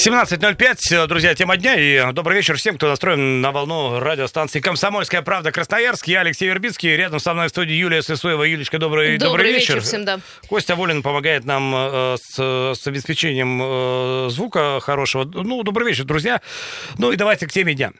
17.05, друзья, тема дня. И добрый вечер всем, кто настроен на волну радиостанции «Комсомольская правда» Красноярск. Я Алексей Вербицкий. Рядом со мной в студии Юлия Сысоева. Юлечка, добрый, добрый, добрый вечер. вечер всем, да. Костя Волин помогает нам э, с, с обеспечением э, звука хорошего. Ну, добрый вечер, друзья. Ну и давайте к теме дня.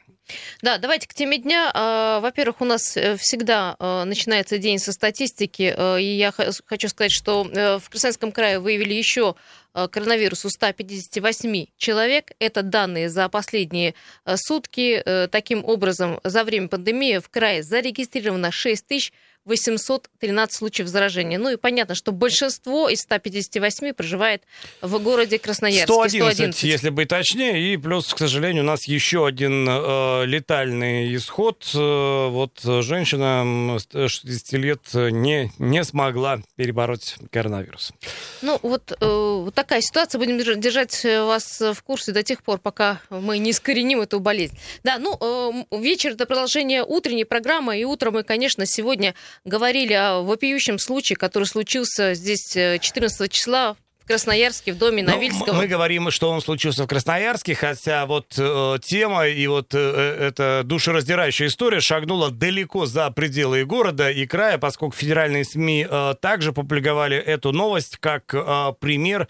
Да, давайте к теме дня. А, во-первых, у нас э, всегда э, начинается день со статистики, э, и я хочу сказать, что в Красноярском крае выявили еще коронавирус у 158 человек. Это данные за последние сутки. Таким образом, за время пандемии в крае зарегистрировано 6 тысяч 813 случаев заражения. Ну и понятно, что большинство из 158 проживает в городе Красноярске. 111, 111. если быть точнее. И плюс, к сожалению, у нас еще один э, летальный исход. Э, вот женщина 60 лет не, не смогла перебороть коронавирус. Ну вот, э, вот такая ситуация. Будем держать вас в курсе до тех пор, пока мы не искореним эту болезнь. Да, ну э, вечер это продолжение утренней программы. И утром мы, конечно, сегодня говорили о вопиющем случае, который случился здесь 14 э, числа Красноярске, в доме ну, Новильского. Мы говорим, что он случился в Красноярске, хотя вот э, тема и вот э, э, эта душераздирающая история шагнула далеко за пределы и города, и края, поскольку федеральные СМИ э, также публиковали эту новость как э, пример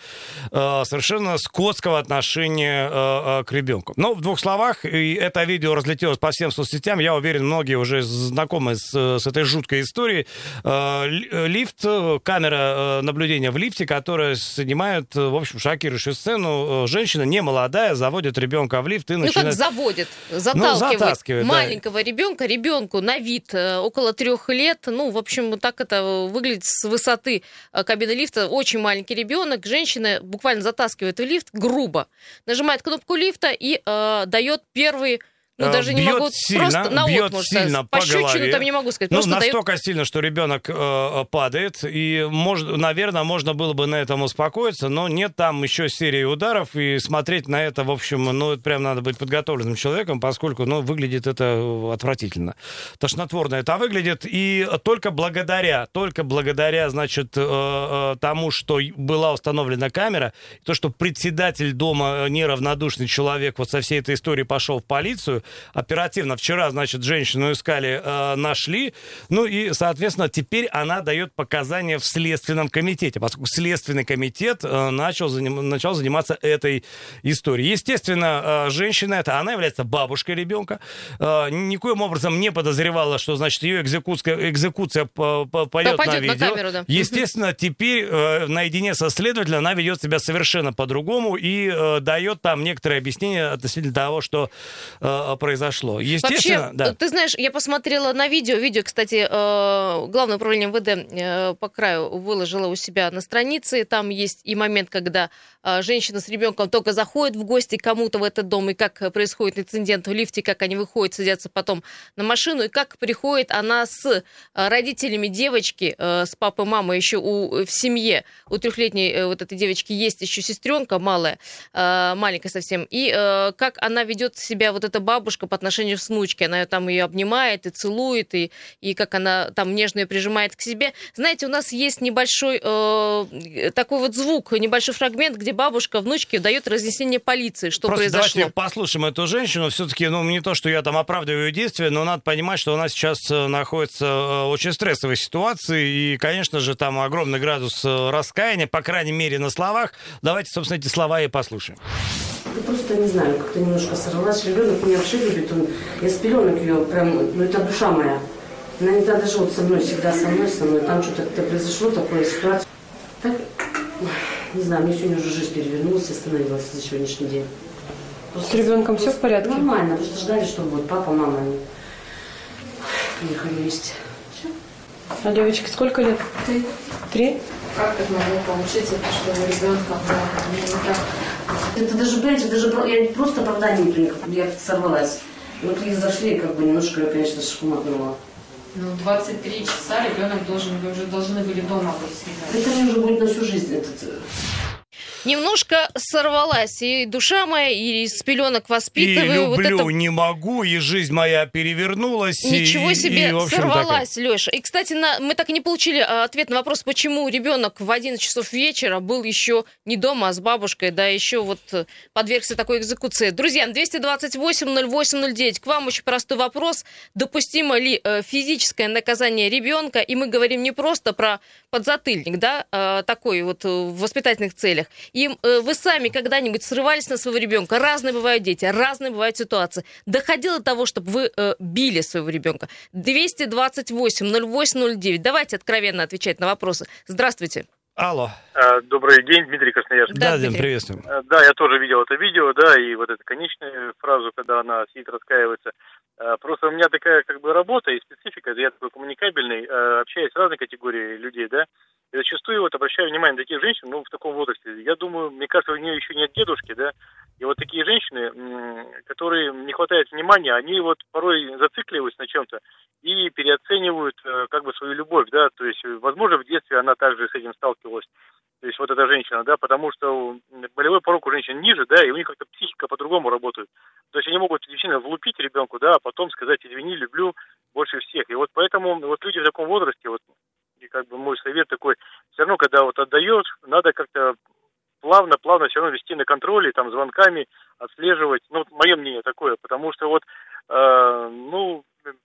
э, совершенно скотского отношения э, э к ребенку. Но в двух словах, и это видео разлетелось по всем соцсетям, я уверен, многие уже знакомы с, с этой жуткой историей. Э, лифт, камера э, наблюдения в лифте, которая снимают, э, в общем, шокирующую сцену. Э, женщина не молодая, заводит ребенка в лифт и ну, начинает... как заводит? Заталкивает, ну, затаскивает маленького да. ребенка, ребенку на вид э, около трех лет. Ну, в общем, так это выглядит с высоты кабины лифта. Очень маленький ребенок. Женщина буквально затаскивает в лифт грубо, нажимает кнопку лифта и э, дает первый ну, э, даже не бьет могу сильно, просто на бьет вот, сильно по, голове. там не могу сказать. Ну, настолько дает... сильно, что ребенок э, падает, и, может, наверное, можно было бы на этом успокоиться, но нет там еще серии ударов, и смотреть на это, в общем, ну, это прям надо быть подготовленным человеком, поскольку, ну, выглядит это отвратительно. Тошнотворно это выглядит, и только благодаря, только благодаря, значит, э, э, тому, что была установлена камера, то, что председатель дома неравнодушный человек вот со всей этой историей пошел в полицию, оперативно. Вчера, значит, женщину искали, э, нашли. Ну и, соответственно, теперь она дает показания в Следственном комитете, поскольку Следственный комитет э, начал, заним, начал заниматься этой историей. Естественно, э, женщина эта, она является бабушкой ребенка. Э, никоим образом не подозревала, что, значит, ее экзекуция, экзекуция пойдет на видео. На камеру, да. Естественно, теперь э, наедине со следователем она ведет себя совершенно по-другому и э, дает там некоторые объяснения относительно того, что э, произошло. Естественно, Вообще, да. ты знаешь, я посмотрела на видео. Видео, кстати, э, Главное управление МВД э, по краю выложило у себя на странице. Там есть и момент, когда э, женщина с ребенком только заходит в гости кому-то в этот дом, и как происходит инцидент в лифте, как они выходят, садятся потом на машину, и как приходит она с родителями девочки, с папой, мамой еще у, в семье. У трехлетней вот этой девочки есть еще сестренка малая, маленькая совсем. И как она ведет себя, вот эта бабушка, по отношению с внучкой. Она там ее обнимает и целует, и, и как она там нежно ее прижимает к себе. Знаете, у нас есть небольшой э, такой вот звук, небольшой фрагмент, где бабушка внучке дает разъяснение полиции, что Просто произошло. давайте послушаем эту женщину. Все-таки, ну, не то, что я там оправдываю ее действия, но надо понимать, что она сейчас э, находится в э, очень стрессовой ситуации, и, конечно же, там огромный градус э, раскаяния, по крайней мере, на словах. Давайте, собственно, эти слова и послушаем. Я просто не знаю, как-то немножко сорвалась. Ребенок меня вообще любит. Он, я с пеленок ее прям, ну это душа моя. Она не даже вот со мной, всегда со мной, со мной. Там что-то произошло, такая ситуация. Так, не знаю, мне сегодня уже жизнь перевернулась и остановилась за сегодняшний день. Просто, с ребенком просто, все в порядке? Нормально, просто ждали, что будет папа, мама. Они приехали вместе. А девочке сколько лет? Три. Три? Как это могло получиться, что ребенка не так это даже, понимаете, даже я просто оправдание не приняла, я сорвалась. Вот и зашли, как бы немножко, конечно, шуматнула. Ну, 23 часа ребенок должен, вы уже должны были дома быть. Это мне уже будет на всю жизнь. Этот... Немножко сорвалась и душа моя, и с пеленок И воспитываю. вот люблю, это не могу, и жизнь моя перевернулась. и- Ничего и, себе в общем, сорвалась, Леша. И, кстати, на, мы так и не получили а, ответ на вопрос, почему ребенок в 11 часов вечера был еще не дома, а с бабушкой, да, еще вот э, подвергся такой экзекуции. Друзья, 228-08-09, к вам очень простой вопрос. Допустимо ли э, физическое наказание ребенка? И мы говорим не просто про подзатыльник, да, э, такой вот э, в воспитательных целях. И э, вы сами когда-нибудь срывались на своего ребенка? Разные бывают дети, разные бывают ситуации. Доходило до того, чтобы вы э, били своего ребенка? 228-08-09. Давайте откровенно отвечать на вопросы. Здравствуйте. Алло. Э, Добрый день, Дмитрий Красноярск. Да, Да, Дим, Дмитрий. приветствуем. Э, Да, я тоже видел это видео, да, и вот эту конечную фразу, когда она сидит, раскаивается. Э, Просто у меня такая как бы работа и специфика, я такой коммуникабельный, общаюсь с разной категорией людей, да, и зачастую вот обращаю внимание на таких женщин, ну, в таком возрасте. Я думаю, мне кажется, у нее еще нет дедушки, да, и вот такие женщины, которые не хватает внимания, они вот порой зацикливаются на чем-то и переоценивают э, как бы свою любовь, да, то есть, возможно, в детстве она также с этим сталкивалась, то есть вот эта женщина, да, потому что болевой порог у женщин ниже, да, и у них как-то психика по-другому работает. То есть они могут действительно влупить ребенку, да, а потом сказать, извини, люблю больше всех. И вот поэтому вот люди в таком возрасте, вот, и как бы мой совет такой, все равно, когда вот отдаешь, надо как-то плавно, плавно все равно вести на контроле, там, звонками отслеживать. Ну, вот мое мнение такое, потому что вот, э, ну,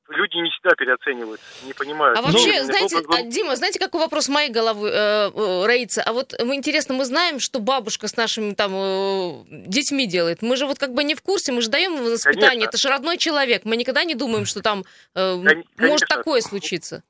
люди не всегда переоценивают, не понимают. А вообще, Ну, знаете, глубоко- а, Дима, знаете, какой вопрос моей головы э, э, роится? А вот мы, интересно, мы знаем, что бабушка с нашими там э, детьми делает. Мы же вот как бы не в курсе, мы же даем воспитание. Конечно. Это же родной человек. Мы никогда не думаем, что там э, Кон- может конечно. такое случиться.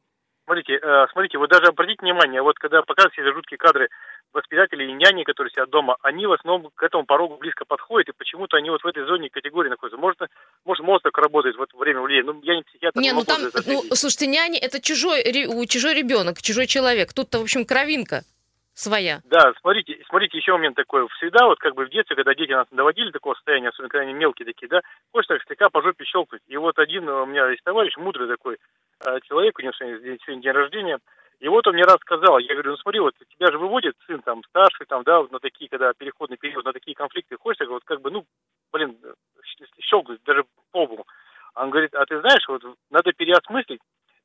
Смотрите, э, смотрите, вот даже обратите внимание, вот когда показывают эти жуткие кадры воспитателей и няни, которые сидят дома, они в основном к этому порогу близко подходят, и почему-то они вот в этой зоне категории находятся. Может, может мозг так работает вот время влияет. Ну, я не психиатр, Не, ну там, это ну, слушайте, няни это чужой, чужой ребенок, чужой человек. Тут-то, в общем, кровинка своя. Да, смотрите, смотрите, еще момент такой. Всегда вот как бы в детстве, когда дети нас доводили до такого состояния, особенно когда они мелкие такие, да, хочется так слегка по жопе щелкнуть. И вот один у меня есть товарищ, мудрый такой э, человек, у него сегодня сегодня день рождения, и вот он мне раз сказал, я говорю, ну смотри, вот тебя же выводит сын там старший, там, да, на такие, когда переходный период, на такие конфликты, хочется вот как бы, ну, блин, щелкнуть даже по. Он говорит, а ты знаешь, вот надо переосмыслить,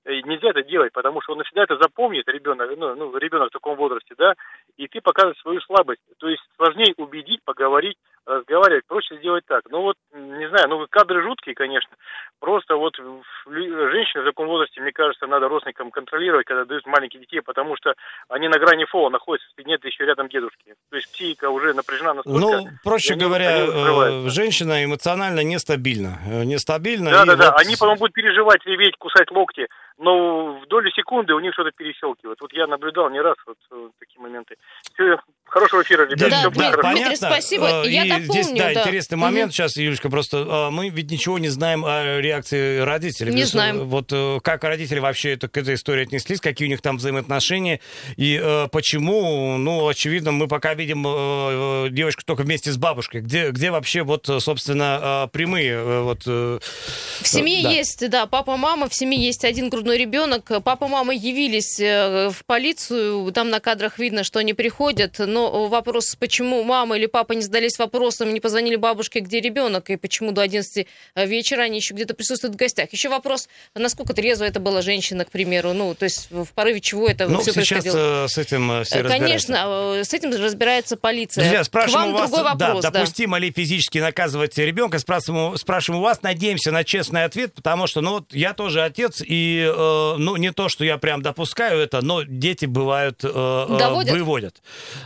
э, нельзя это делать, потому что он навсегда это запомнит, ребенок, ну, ну, ребенок в таком возрасте, да, и ты показываешь свою слабость. То есть сложнее убедить, поговорить, разговаривать, проще сделать так. Ну вот, не знаю, ну кадры жуткие, конечно. Просто вот женщины в таком возрасте, мне кажется, надо родственникам контролировать, когда дают маленьких детей, потому что они на грани фола находятся, нет еще рядом дедушки. То есть психика уже напряжена настолько. Ну, проще и они- говоря, они э, женщина эмоционально нестабильна. Э, Нестабильна. Да, и да, да. вот- Они потом будут переживать, реветь, кусать локти, но в долю секунды у них что-то перещелкивает. Вот я наблюдал не раз вот э, такие моменты. Всё, хорошего эфира, ребят. Да, Дмитрий, будет хорошо. Дмитрий, спасибо. Э, Я и дополню, здесь, да, да. интересный момент сейчас, Юлечка, просто э, мы ведь ничего не знаем о реакции родителей. Не э, знаем. Вот как родители вообще это, к этой истории отнеслись, какие у них там взаимоотношения, и э, почему, ну, очевидно, мы пока видим э, девочку только вместе с бабушкой. Где, где вообще вот, собственно, прямые э, вот... э, В семье да. есть, да, папа, мама, в семье есть один грудной ребенок. Папа, мама явились в полицию, там на кадрах видно, что они приходят, но вопрос, почему мама или папа не задались вопросом, не позвонили бабушке, где ребенок, и почему до 11 вечера они еще где-то присутствуют в гостях. Еще вопрос, насколько трезво это была женщина, к примеру, ну, то есть в порыве чего это Ну, все сейчас происходило. э, с этим э, все Э. Конечно, э, с этим разбирается полиция. Друзья, К спрашиваем вам у вас, другой вопрос, да, да. допустимо ли физически наказывать ребенка, спрашиваем, у- спрашиваем у вас, надеемся на честный ответ, потому что, ну, вот я тоже отец, и, э, ну, не то, что я прям допускаю это, но дети бывают, э, э, Доводят? выводят.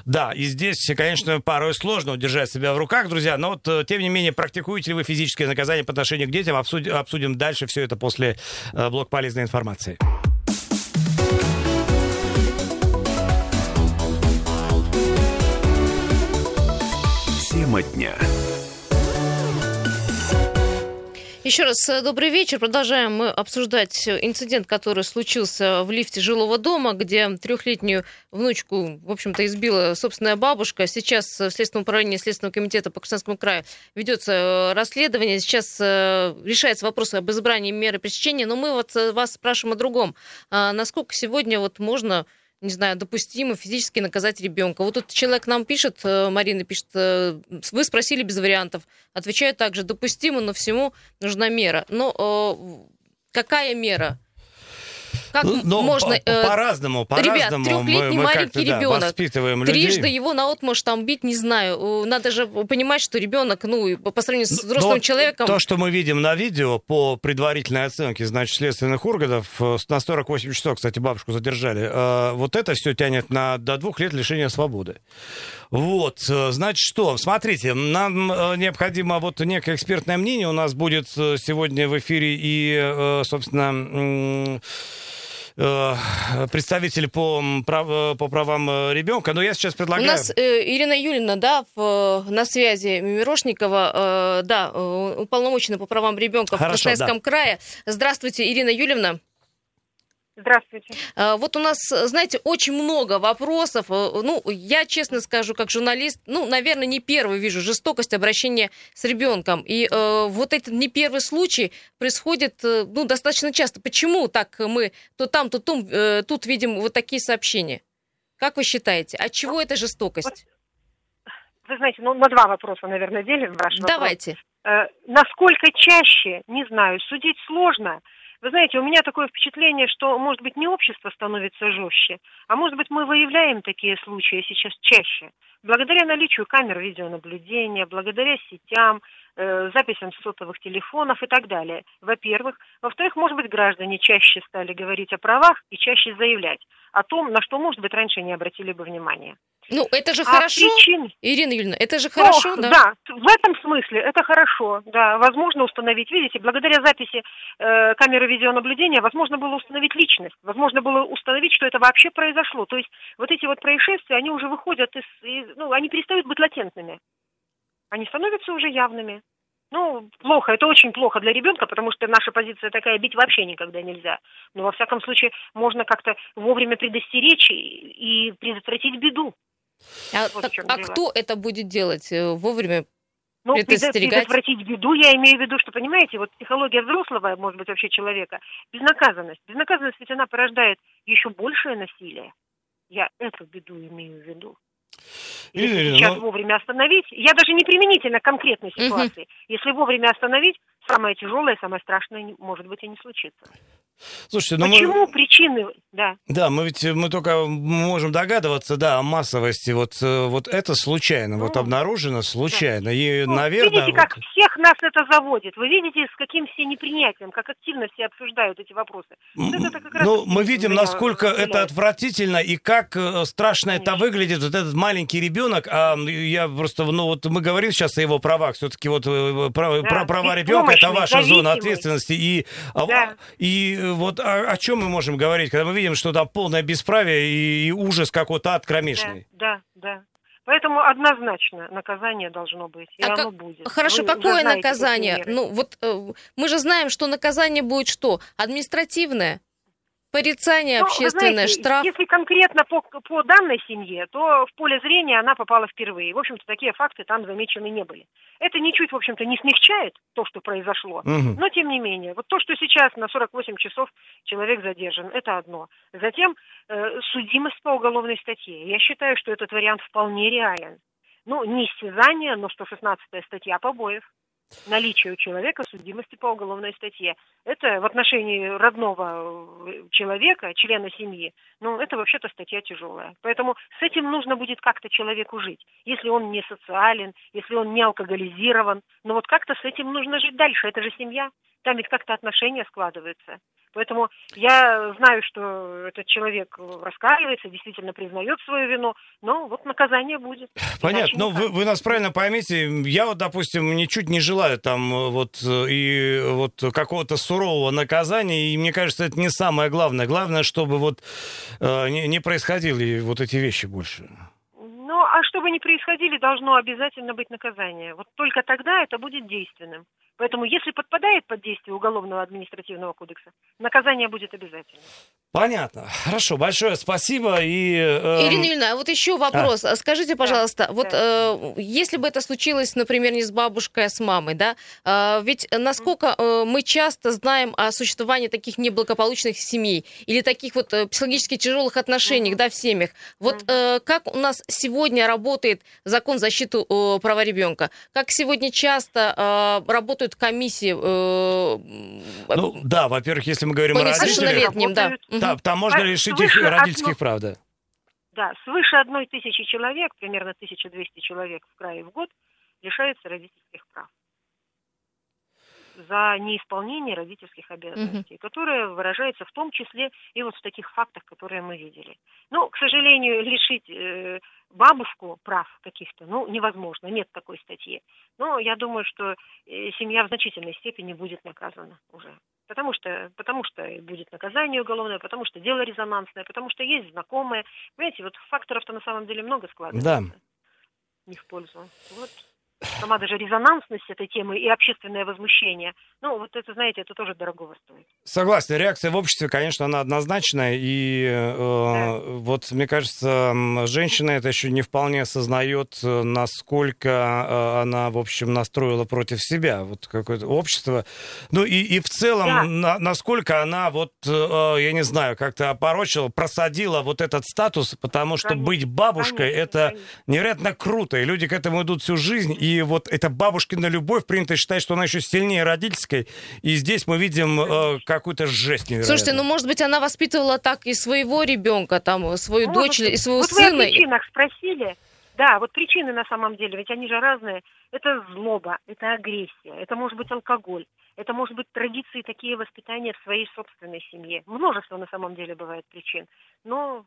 Да, и здесь, конечно, порой сложно удержать себя в руках, друзья, но вот, э, тем не менее, практикуете ли вы физическое наказание по отношению к детям, обсудим, обсудим дальше все это после э, блок полезной информации. Тема дня. Еще раз э, добрый вечер. Продолжаем мы обсуждать инцидент, который случился в лифте жилого дома, где трехлетнюю внучку, в общем-то, избила собственная бабушка. Сейчас в Следственном управлении Следственного комитета по Красноярскому краю ведется э, расследование. Сейчас э, решается вопрос об избрании меры пресечения. Но мы вот вас спрашиваем о другом. А насколько сегодня вот можно не знаю, допустимо физически наказать ребенка. Вот тут человек нам пишет, э, Марина пишет, э, вы спросили без вариантов. Отвечаю также, допустимо, но всему нужна мера. Но э, какая мера? Как Ну, но можно... по- э, по-разному, Ребят, по-разному трехлетний мы, мы маленький да, ребенок. воспитываем людей. Трижды его наотмашь там бить, не знаю. Надо же понимать, что ребенок, ну, по по сравнению с Но взрослым человеком... То, что мы видим на видео по предварительной оценке, значит, следственных органов, э, на 48 часов, кстати, бабушку задержали, э, вот это все тянет на, до двух лет лишения свободы. Вот, значит, что? Смотрите, нам необходимо вот некое экспертное мнение. У нас будет сегодня в эфире и, собственно, представитель по, прав- э, по правам э, ребенка. Но я сейчас У предлагаю... нас э, Ирина Юлина, да, в, э, на связи Мирошникова, э, да, э, уполномоченная по правам ребенка в Красноярском крае. Здравствуйте, Ирина Юльевна. Здравствуйте. Э, Вот у нас, знаете, очень много вопросов. Э, Ну, я честно скажу, как журналист, ну, наверное, не первый вижу жестокость обращения с ребенком. И э, вот этот не первый случай происходит, э, ну, достаточно часто. Почему так мы то там, то там, э, тут видим вот такие сообщения? Как вы считаете, от чего эта жестокость? Вы знаете, ну на два вопроса, наверное, делим ваш вопрос. Давайте. Э, насколько чаще, не знаю, судить сложно. Вы знаете, у меня такое впечатление, что, может быть, не общество становится жестче, а может быть, мы выявляем такие случаи сейчас чаще. Благодаря наличию камер видеонаблюдения, благодаря сетям, э, записям сотовых телефонов и так далее. Во-первых. Во-вторых, может быть, граждане чаще стали говорить о правах и чаще заявлять о том, на что, может быть, раньше не обратили бы внимания. Ну, это же А хорошо, причин- Ирина Юрьевна, это же хорошо, Ну, да? в этом смысле это хорошо, да. Возможно установить, видите, благодаря записи э, камеры видеонаблюдения возможно было установить личность, возможно было установить, что это вообще произошло. То есть вот эти вот происшествия, они уже выходят из, из- ну, они перестают быть латентными. Они становятся уже явными. Ну, плохо, это очень плохо для ребенка, потому что наша позиция такая, бить вообще никогда нельзя. Но, во всяком случае, можно как-то вовремя предостеречь и, и предотвратить беду. А, Вот так- а дело. кто это будет делать э, вовремя? Ну, предо- предостерегать. предотвратить беду, я имею в виду, что, понимаете, вот психология взрослого, может быть, вообще человека, безнаказанность. Безнаказанность ведь она порождает еще большее насилие. Я эту беду имею в виду. Если Ирина сейчас ну- вовремя остановить, я даже не применительно к конкретной ситуации, если вовремя остановить, самое тяжелое, самое страшное, может быть, и не случится. Слушайте, ну мы... Почему причины, да, Да, мы ведь мы только можем догадываться, да, о массовости. Вот, э, вот это случайно, вот Ну, обнаружено случайно. И, Ну, наверное, Видите, вот- как всех нас это заводит. Вы видите, с каким все непринятием, как активно все обсуждают эти вопросы. Вот это как раз Ну, мы видим, насколько это разделяет. отвратительно и как э, страшно это Конечно. выглядит, вот этот маленький ребенок. А я просто, ну вот мы говорим сейчас о его правах, все-таки вот э, прав- Да, про- права ребенка это ваша зона ответственности. И, а, Да. и вот о, о чем мы можем говорить, когда мы видим, что там полное бесправие и, и ужас какой-то ад кромешный. Да, да, да. Поэтому однозначно наказание должно быть, и А оно как- будет. Хорошо, Вы какое знаете, наказание? Ну, вот э, мы же знаем, что наказание будет что? Административное? Порицание Ну, общественное, знаете, штраф? Если конкретно по, по данной семье, то в поле зрения она попала впервые. В общем-то, такие факты там замечены не были. Это ничуть, в общем-то, не смягчает то, что произошло. Мгм. Но, тем не менее, вот то, что сейчас на 48 часов человек задержан, это одно. Затем э, судимость по уголовной статье. Я считаю, что этот вариант вполне реален. Ну, не истязание, но 116 статья побоев. Наличие у человека судимости по уголовной статье. Это в отношении родного э, человека, члена семьи, ну, это вообще-то статья тяжелая. Поэтому с этим нужно будет как-то человеку жить. Если он не социален, если он не алкоголизирован, но вот как-то с этим нужно жить дальше. Это же семья. Там ведь как-то отношения складываются. Поэтому я знаю, что этот человек раскаивается, действительно признает свою вину, но вот наказание будет. Понятно. Иначе Ну, вы, вы нас правильно поймите. Я вот, допустим, ничуть не желаю там э, вот э, и вот какого-то сурового наказания, и мне кажется, это не самое главное. Главное, чтобы вот э, не, не происходили вот эти вещи больше. Ну, а чтобы не происходили, должно обязательно быть наказание. Вот только тогда это будет действенным. Поэтому, если подпадает под действие Уголовного административного кодекса, наказание будет обязательно. Понятно. Хорошо, большое спасибо. И, э, Ирина Юрьевна, а вот еще вопрос. Скажите, пожалуйста, вот э, если бы это случилось, например, не с бабушкой, а с мамой, да, э, ведь насколько э, мы часто знаем о существовании таких неблагополучных семей или таких вот э, психологически тяжелых отношений, да, в семьях. Вот э, как у нас сегодня работает закон защиты э, права ребенка? Как сегодня часто э, работают комиссии? Э, ну, да, во-первых, если мы говорим о родителях, да. Работают. да, там можно А лишить их родительских одно- прав, да. Да, свыше одной тысячи человек, примерно 1200 человек в крае в год, лишаются родительских прав за неисполнение родительских обязанностей, которое выражается в том числе и вот в таких фактах, которые мы видели. Ну, к сожалению, лишить э, бабушку прав каких-то, ну, невозможно, нет такой статьи. Но я думаю, что э, семья в значительной степени будет наказана уже. Потому что, потому что будет наказание уголовное, потому что дело резонансное, потому что есть знакомые. Понимаете, вот факторов-то на самом деле много складывается. Да. Не в пользу. Вот сама даже резонансность этой темы и общественное возмущение. Ну, вот это, знаете, это тоже дорогого стоит. Согласен, реакция в обществе, конечно, она однозначная, и э, вот, мне кажется, женщина это еще не вполне осознает, э, насколько э, она, в общем, настроила против себя, вот какое-то общество. Ну и, и в целом, Да. на- насколько она, вот, э, я не знаю, как-то опорочила, просадила вот этот статус, потому что Конечно, быть бабушкой, конечно, это конечно. невероятно круто, и люди к этому идут всю жизнь, и вот эта бабушкина любовь принято считать, что она еще сильнее родительской, и здесь мы видим э, какую-то жесть невероятную. Слушайте, ну, может быть, она воспитывала так и своего ребенка, там, свою Может дочь, быть. и своего вот вы о сына. причинах спросили. Да, вот причины на самом деле, ведь они же разные. Это злоба, это агрессия, это может быть алкоголь, это может быть традиции такие воспитания в своей собственной семье. Множество на самом деле бывает причин. Но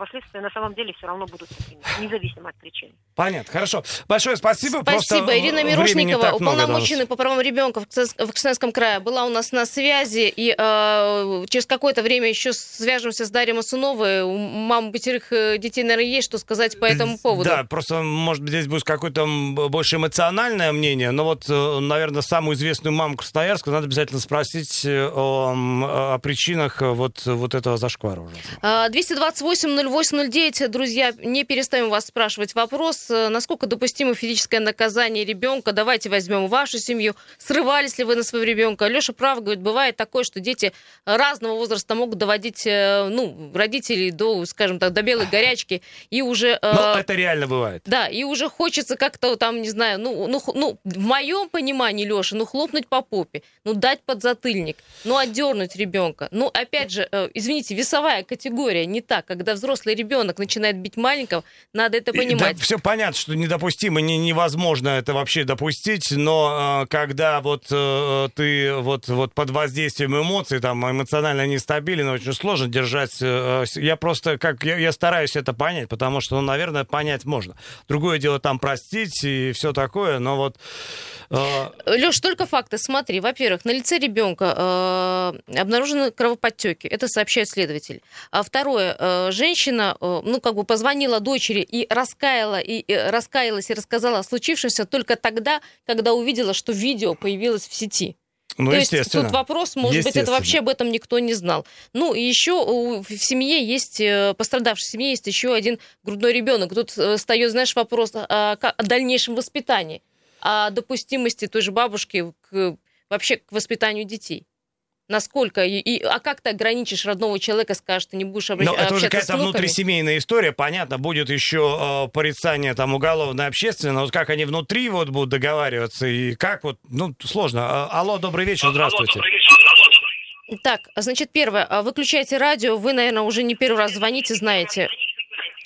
последствия на самом деле все равно будут такими, независимо от причин. Понятно, хорошо. Большое спасибо. Спасибо. Просто Ирина Мирошникова, уполномоченная по правам ребенка в Ксенском крае, была у нас на связи. И э, через какое-то время еще свяжемся с Дарьей Масуновой. У мам пятерых э, детей, наверное, есть что сказать по этому поводу. Да, просто, может быть, здесь будет какое-то больше эмоциональное мнение, но вот, э, наверное, самую известную маму Красноярска надо обязательно спросить э, о, о причинах вот, вот этого зашквара уже. А, 228 809, друзья, не перестаем вас спрашивать вопрос, э, насколько допустимо физическое наказание ребенка. Давайте возьмем вашу семью. Срывались ли вы на своего ребенка? Леша прав, говорит, бывает такое, что дети разного возраста могут доводить э, ну, родителей до, скажем так, до белой горячки. И уже... Э, ну, э, это реально бывает. Да, и уже хочется как-то там, не знаю, ну, ну, ну в моем понимании, Леша, ну, хлопнуть по попе, ну, дать под затыльник, ну, отдернуть ребенка. Ну, опять же, э, извините, весовая категория не так, когда взрослый ребенок начинает бить маленького, надо это понимать. все понятно, что недопустимо, не, невозможно это вообще допустить, но э, когда вот э, ты вот, вот под воздействием эмоций, там, эмоционально нестабилен, очень сложно держать. э, я просто, как, я, я стараюсь это понять, потому что, ну, наверное, понять можно. Другое дело там простить и все такое, но вот... э, Леш, только факты. Смотри, во-первых, на лице ребенка э, обнаружены кровоподтеки. Это сообщает следователь. А второе, э, женщина, э, ну, как бы позвонила дочери и раскаяла, и, э, раскаялась и рассказала о случившемся только тогда, когда увидела, что видео появилось в сети. ну, То есть тут вопрос, может быть, это вообще об этом никто не знал. Ну, и еще в семье есть, э, пострадавшей семье есть еще один грудной ребенок. Тут встает, знаешь, вопрос о, о дальнейшем воспитании, о допустимости той же бабушки к, вообще к воспитанию детей. Насколько, и, и- а как ты ограничишь родного человека, скажешь, ты не будешь обра- Но это уже какая-то внутрисемейная история. Понятно, будет еще э, порицание там уголовное, общественное. Вот как они внутри вот будут договариваться и как вот, ну, сложно. А, Алло, добрый вечер, здравствуйте. Так, значит, первое, а, выключайте радио, вы, наверное, уже не первый раз звоните, знаете.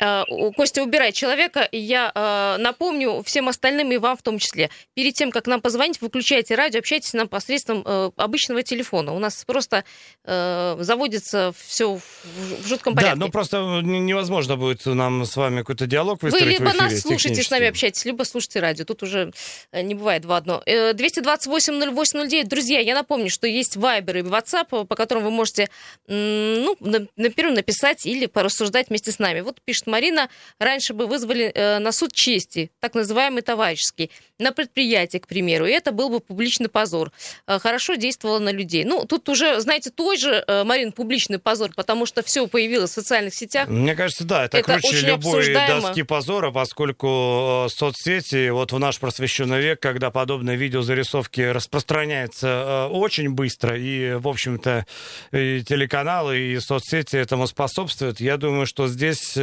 У- Костя, убирай человека. Я а, напомню всем остальным и вам в том числе. Перед тем, как нам позвонить, выключайте радио, общайтесь с нам посредством э, обычного телефона. У нас просто э, заводится все в, жутком Да, порядке. ну просто н- невозможно будет нам с вами какой-то диалог Вы выстроить либо в эфире нас слушайте, с нами общайтесь, либо слушайте радио. Тут уже э, не бывает два одно. Э, 228-08-09. Друзья, я напомню, что есть Viber и WhatsApp, по которым вы можете, ну, на- например, написать или порассуждать вместе с нами. Вот пишет Марина, раньше бы вызвали э, на суд чести, так называемый товарищеский, на предприятие, к примеру, и это был бы публичный позор. Э, хорошо действовало на людей. Ну, тут уже, знаете, той же, э, Марин, публичный позор, потому что все появилось в социальных сетях. Мне кажется, да, это, Это круче любой обсуждаемо. доски позора, поскольку э, соцсети, вот в наш просвещенный век, когда подобные видеозарисовки распространяются э, очень быстро, и, в общем-то, и телеканалы, и соцсети этому способствуют, я думаю, что здесь э,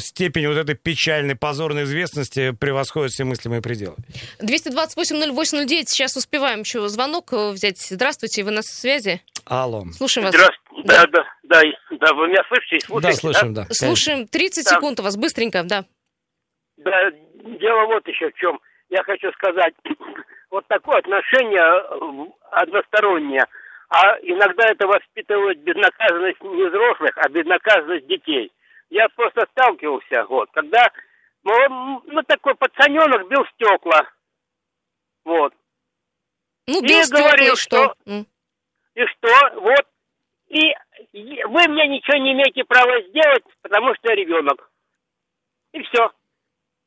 степень вот этой печальной, позорной известности превосходит все мыслимые пределы. 228-08-09, сейчас успеваем еще звонок э, взять. Здравствуйте, вы на связи? Алло. Слушаем вас. Здравствуйте. Да, да, да, да, вы меня слышите? Да, Слушаете, слышим, да. Слушаем, 30 Да. секунд у вас, быстренько, да. Да, дело вот еще в чем. Я хочу сказать, вот такое отношение э, одностороннее, а иногда это воспитывает безнаказанность не взрослых, а безнаказанность детей. Я просто сталкивался, вот, когда ну, он, ну, такой пацаненок бил стекла, вот, Ну, И стекла, говорил, и что? что- и что, вот, и и вы мне ничего не имеете права сделать, потому что я ребенок. И все.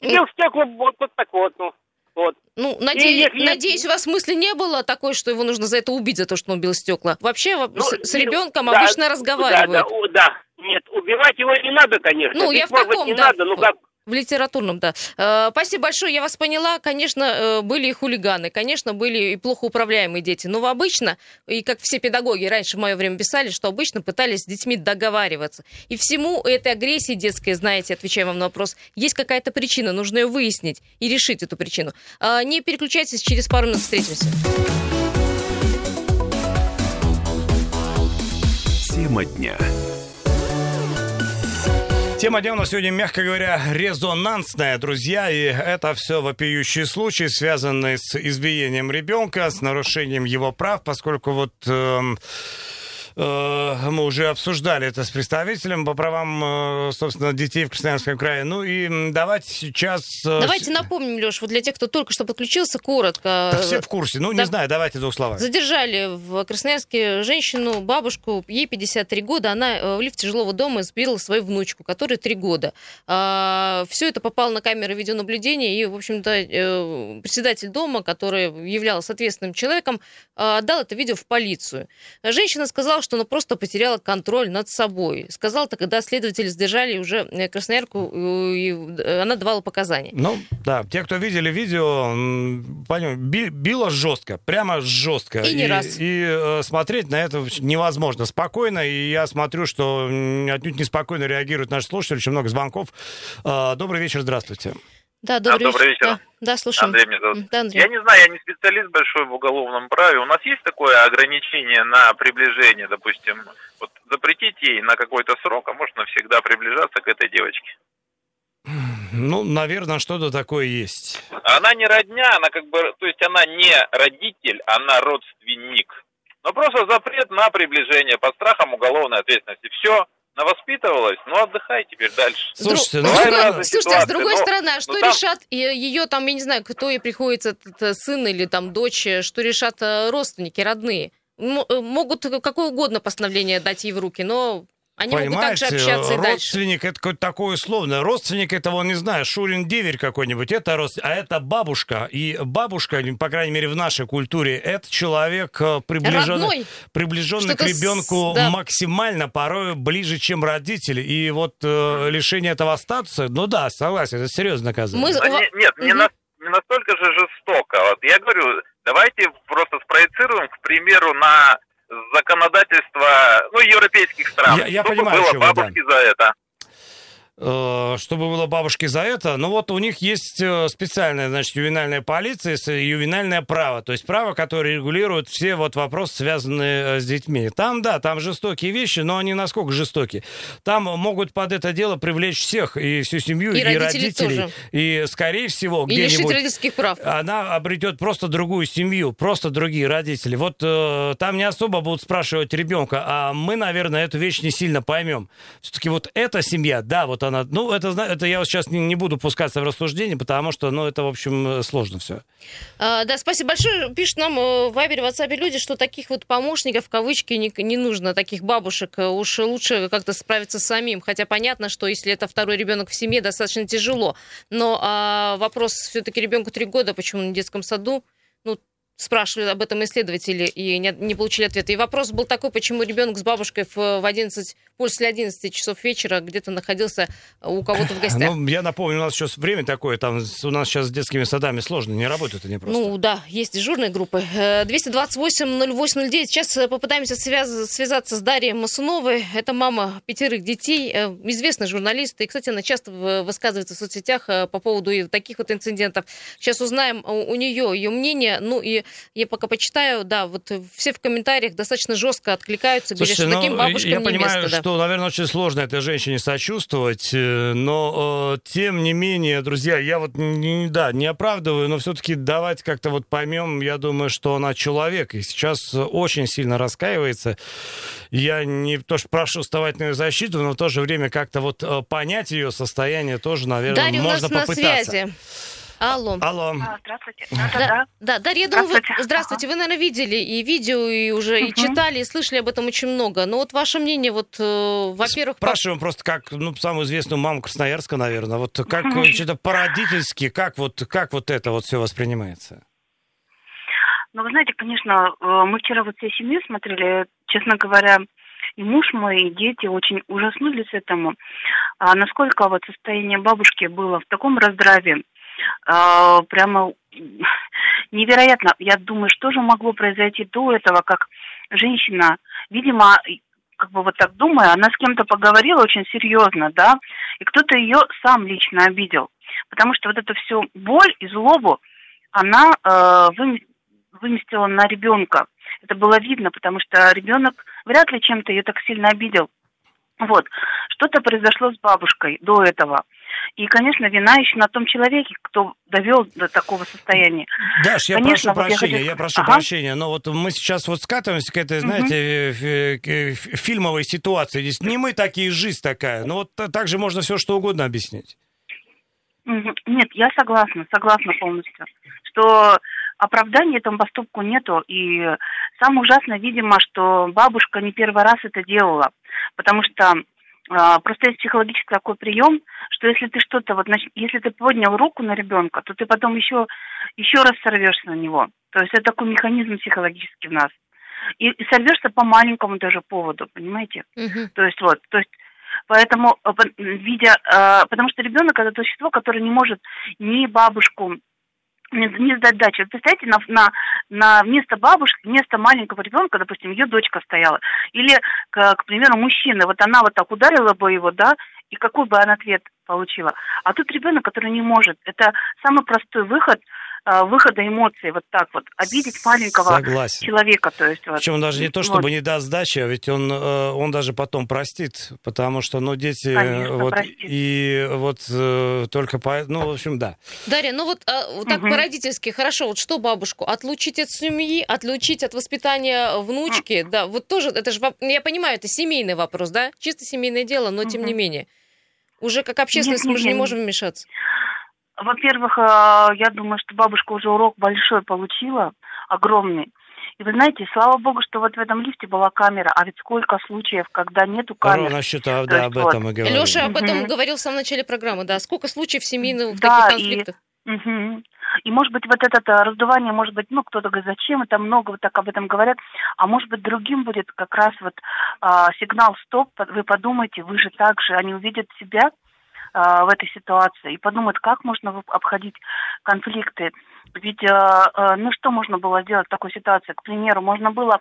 Бил стекла вот, вот так вот, ну, вот. Ну, наде- если- надеюсь, у вас мысли не было такой, что его нужно за это убить, за то, что он бил стекла. Вообще во- Ну, с, с ребенком да, обычно Да, разговаривают. да, у- да. Нет, убивать его не надо, конечно. Ну, я в может быть, таком, не да, надо, ну как... В литературном, да. Э, Спасибо большое, я вас поняла. Конечно, э, были и хулиганы, конечно, были и плохо управляемые дети. Но обычно, и как все педагоги раньше в мое время писали, что обычно пытались с детьми договариваться. И всему этой агрессии детской, знаете, отвечая вам на вопрос, есть какая-то причина, нужно ее выяснить и решить эту причину. А, Не переключайтесь, через пару минут встретимся. Тема дня. Тема дня у нас сегодня, мягко говоря, резонансная, друзья, и это все вопиющие случаи, связанные с избиением ребенка, с нарушением его прав, поскольку вот э, мы уже обсуждали это с представителем по правам, э, собственно, детей в Красноярском крае. Ну и давайте сейчас... э, Давайте напомним, Леш, вот для тех, кто только что подключился, коротко. да все в курсе, ну не Да. знаю, давайте двух словах. Задержали в Красноярске женщину, бабушку, ей 53 года, она э, в лифте жилого дома сбила свою внучку, которой 3 года. все это попало на камеры видеонаблюдения, и, в общем-то, э, председатель дома, который являлся ответственным человеком, э, отдал это видео в полицию. Женщина сказала, что она просто потеряла контроль над собой. Сказала это, когда следователи задержали уже э, Красноярку, э, и э, она давала показания. Ну, да, те, кто видели видео, понял, би- било жестко, прямо жестко. И не раз. И смотреть на это невозможно спокойно. И я смотрю, что отнюдь неспокойно реагируют наши слушатели, очень много звонков. Добрый вечер, здравствуйте. Да, добрый, добрый вечер. Да, да, слушаем. Андрей меня зовут. Да, Андрей. Я не знаю, я не специалист большой в уголовном праве. У нас есть такое ограничение на приближение, допустим, вот запретить ей на какой-то срок, а может навсегда приближаться к этой девочке? Ну, наверное, что-то такое есть. Она не родня, она как бы, то есть она не родитель, она родственник. Но просто запрет на приближение под страхом уголовной ответственности. Все, навоспитывалась, ну отдыхай теперь дальше. Слушайте, С ну, друг- разные Слушайте, а с ситуации, другой но- стороны, а но что там- решат ее там, я не знаю, кто ей приходится, этот, э, сын или там дочь, э, что решат э, родственники, родные? М- Могут какое угодно постановление дать ей в руки, но они могут также Понимаете, общаться и дальше. родственник это какое-то такое условное. Родственник это, он не знаю, Шурин деверь какой-нибудь, это родственник, а это бабушка. И бабушка, по крайней мере, в нашей культуре, это человек э, приближенный, Родной. приближенный к Что-то с- ребенку да. максимально, порой ближе, чем родители. И вот э, лишение этого статуса, ну да, согласен, это серьезное наказание. Мы- Да Ва- не- нет, не, Мгм. на- не настолько же жестоко. Вот я говорю, давайте просто спроецируем, к примеру, на законодательство ну, европейских стран. Я- я Чтобы понимаю, было о чем вы, да. бабушки за это. Э, чтобы было бабушке за это. Ну вот у них есть э, специальная, значит, ювенальная полиция, с- ювенальное право. То есть право, которое регулирует все вот вопросы, связанные э, с детьми. Там, да, там жестокие вещи, но они насколько жестокие? Там могут под это дело привлечь всех, и всю семью, И и, родителей родителей. тоже. И, скорее всего, И где-нибудь родительских прав. она обретет просто другую семью, просто другие родители. Вот э, там не особо будут спрашивать ребенка, а мы, наверное, эту вещь не сильно поймем. Все-таки вот эта семья, да, вот она... Ну, это, это я сейчас не, не буду пускаться в рассуждение, потому что, ну, это, в общем, сложно все. А, да, спасибо большое. Пишут нам э, в Вайбере, в WhatsApp люди, что таких вот помощников, в кавычки, не, не нужно, таких бабушек. Э, Уж лучше как-то справиться самим. Хотя понятно, что если это второй ребенок в семье, достаточно тяжело. Но а, вопрос все-таки ребенку три года, почему в детском саду? Ну, спрашивали об этом исследователи и не, не получили ответа. И вопрос был такой, почему ребенок с бабушкой в, в 11, после 11 часов вечера где-то находился у кого-то в гостях. Ну, я напомню, у нас сейчас время такое, там у нас сейчас с детскими садами сложно, не работают они просто. Ну да, есть дежурные группы. Э, 228-08-09. Сейчас э, попытаемся связ- связаться с Дарьей Масуновой. Это мама пятерых детей, э, известный журналист. И, кстати, она часто высказывается в соцсетях э, по поводу и таких вот инцидентов. Сейчас узнаем у нее ее мнение. Ну и я пока почитаю, да, вот все в комментариях достаточно жестко откликаются, говорят, Слушайте, что таким ну, бабушкам я не понимаю, место. да. что, наверное, очень сложно этой женщине сочувствовать, э, но э, тем не менее, друзья, я вот не, да, не оправдываю, но все-таки давайте как-то вот поймем, я думаю, что она человек, и сейчас очень сильно раскаивается. Я не то что прошу вставать на ее защиту, но в то же время как-то вот э, понять ее состояние тоже, наверное, Дарья можно на попытаться. связи. Алло. Алло. Здравствуйте. Да, да, Дарья, я думаю, вы, Здравствуйте. здравствуйте, вы, наверное, видели и видео, и уже и Мгм. читали, и слышали об этом очень много. Но вот ваше мнение, вот, э, во-первых, по- Спрашиваем просто как, ну, самую известную маму Красноярска, наверное. Вот как что-то по-родительски, как вот, как вот это вот все воспринимается? Ну, вы знаете, конечно, э, мы вчера вот всей семьей смотрели, честно говоря, и муж мой, и дети очень ужаснулись этому. А насколько вот состояние бабушки было в таком раздраве, а, прямо невероятно. Я думаю, что же могло произойти до этого, как женщина, видимо, как бы вот так думая, она с кем-то поговорила очень серьезно, да, и кто-то ее сам лично обидел. Потому что вот эту всю боль и злобу она э, выме- выместила на ребенка. Это было видно, потому что ребенок вряд ли чем-то ее так сильно обидел. Вот. Что-то произошло с бабушкой до этого. И, конечно, вина еще на том человеке, кто довел до такого состояния. Даш, я Конечно, прошу вот я прощения, хочу- я прошу Ага. прощения, но вот мы сейчас вот скатываемся к этой, знаете, фи- фильмовой ситуации. Здесь не мы такие, жизнь такая. Но вот та- так же можно все что угодно объяснить. Нет, я согласна, согласна полностью, что оправдания этому поступку нету. И самое ужасное, видимо, что бабушка не первый раз это делала, потому что а, просто есть психологический такой прием, что если ты что-то вот, нач- если ты поднял руку на ребенка, то ты потом еще еще раз сорвешься на него. То есть это такой механизм психологический в нас. И, и сорвешься по маленькому даже поводу, понимаете? Мгм. То есть вот, то есть поэтому э, видя, э, потому что ребенок это то существо, которое не может ни бабушку не, сдать дачу. Вот Представьте, на, на, на вместо бабушки, вместо маленького ребенка, допустим, ее дочка стояла, или, к, к примеру, мужчина, вот она вот так ударила бы его, да, и какой бы она ответ получила. А тут ребенок, который не может. Это самый простой выход выхода эмоций, вот так вот, обидеть маленького Согласен. человека, то есть вот. Причем даже не то, Вот. чтобы не даст сдачи, а ведь он, э, он даже потом простит, потому что, ну, дети, э, Конечно, вот, простит. и вот э, только по, ну, в общем, да. Дарья, ну вот, а, вот так Мгм. по-родительски, хорошо, вот что бабушку? Отлучить от семьи, отлучить от воспитания внучки? Да, вот тоже, это же, я понимаю, это семейный вопрос, да? Чисто семейное дело, но тем не менее. Уже как общественность Нет, мы же не нет, можем вмешаться. Во-первых, э, я думаю, что бабушка уже урок большой получила, огромный. И вы знаете, слава богу, что вот в этом лифте была камера, а ведь сколько случаев, когда нету камер. Ровно считаю, То да, об вот. этом мы говорим. Леша об этом Мгм. говорил в самом начале программы, да. Сколько случаев семейных Да, таких и- конфликтов? Мгм. И может быть вот это а, раздувание, может быть, ну кто-то говорит, зачем это много вот так об этом говорят, а может быть другим будет как раз вот а, сигнал стоп, вы подумайте, вы же так же, они увидят себя в этой ситуации и подумают, как можно обходить конфликты. Ведь, а, а, ну что можно было сделать в такой ситуации? К примеру, можно было,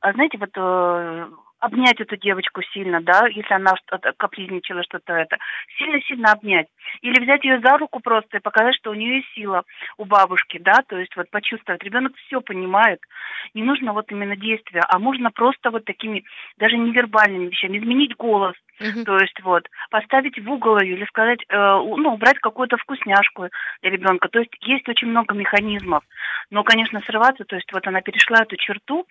знаете, вот э, обнять эту девочку сильно, да, если она что-то капризничала, что-то это, сильно-сильно обнять. Или взять ее за руку просто и показать, что у нее есть сила у бабушки, да, то есть вот почувствовать. Ребенок все понимает. Не нужно вот именно действия, а можно просто вот такими даже невербальными вещами изменить голос – Мгм. То есть вот поставить в угол ее или сказать, э, ну, убрать какую-то вкусняшку для ребенка. То есть есть очень много механизмов. Но, конечно, срываться, то есть вот она перешла эту черту,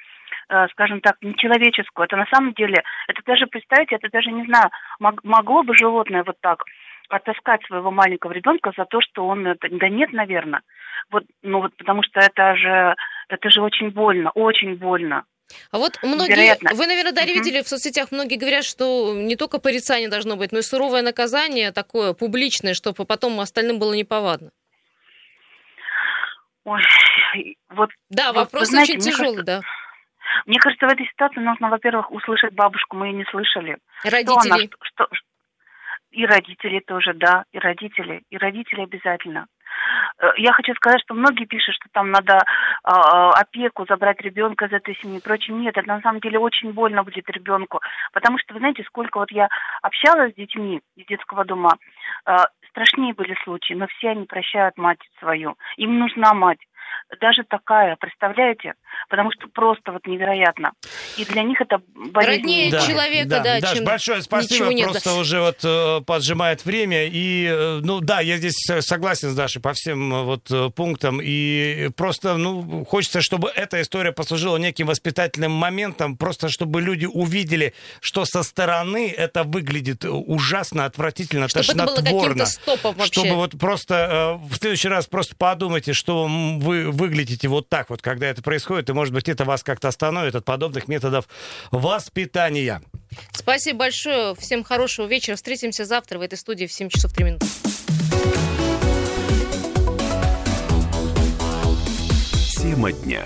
э, скажем так, нечеловеческую. Это на самом деле, это даже, представьте, это даже, не знаю, мог- могло бы животное вот так оттаскать своего маленького ребенка за то, что он это... Да нет, наверное. Вот, ну вот потому что это же, это же очень больно, очень больно. А вот многие, Невероятно. вы, наверное, да, Мгм. видели в соцсетях, многие говорят, что не только порицание должно быть, но и суровое наказание такое публичное, чтобы потом остальным было неповадно. Ой, вот Да, Вот вопрос знаете, очень тяжелый, да. Мне кажется, в этой ситуации нужно, во-первых, услышать бабушку, мы ее не слышали. Что она, Родители. что, что- и родители тоже, да, и родители, и родители обязательно. Э, Я хочу сказать, что многие пишут, что там надо а, опеку забрать ребенка из этой семьи и прочее. Нет, это на самом деле очень больно будет ребенку. Потому что, вы знаете, сколько вот я общалась с детьми из детского дома, э, страшнее были случаи, но все они прощают мать свою. Им нужна мать. Даже такая, представляете? Потому что просто вот невероятно. И для них это болезнь. Роднее Да, человека, да, Даш, чем большое спасибо. нет. Просто уже вот э, поджимает время. И, э, ну да, я здесь согласен с Дашей по всем э, вот пунктам. И просто, ну, хочется, чтобы эта история послужила неким воспитательным моментом, просто чтобы люди увидели, что со стороны это выглядит ужасно, отвратительно, Чтобы это было тошнотворно. каким-то стопом вообще. Чтобы вот просто э, в следующий раз просто подумайте, что м, вы выглядите вот так вот, когда это происходит, и, может быть, это вас как-то остановит от подобных методов воспитания. Спасибо большое. Всем хорошего вечера. Встретимся завтра в этой студии в 7 часов 3 минуты. Тема дня.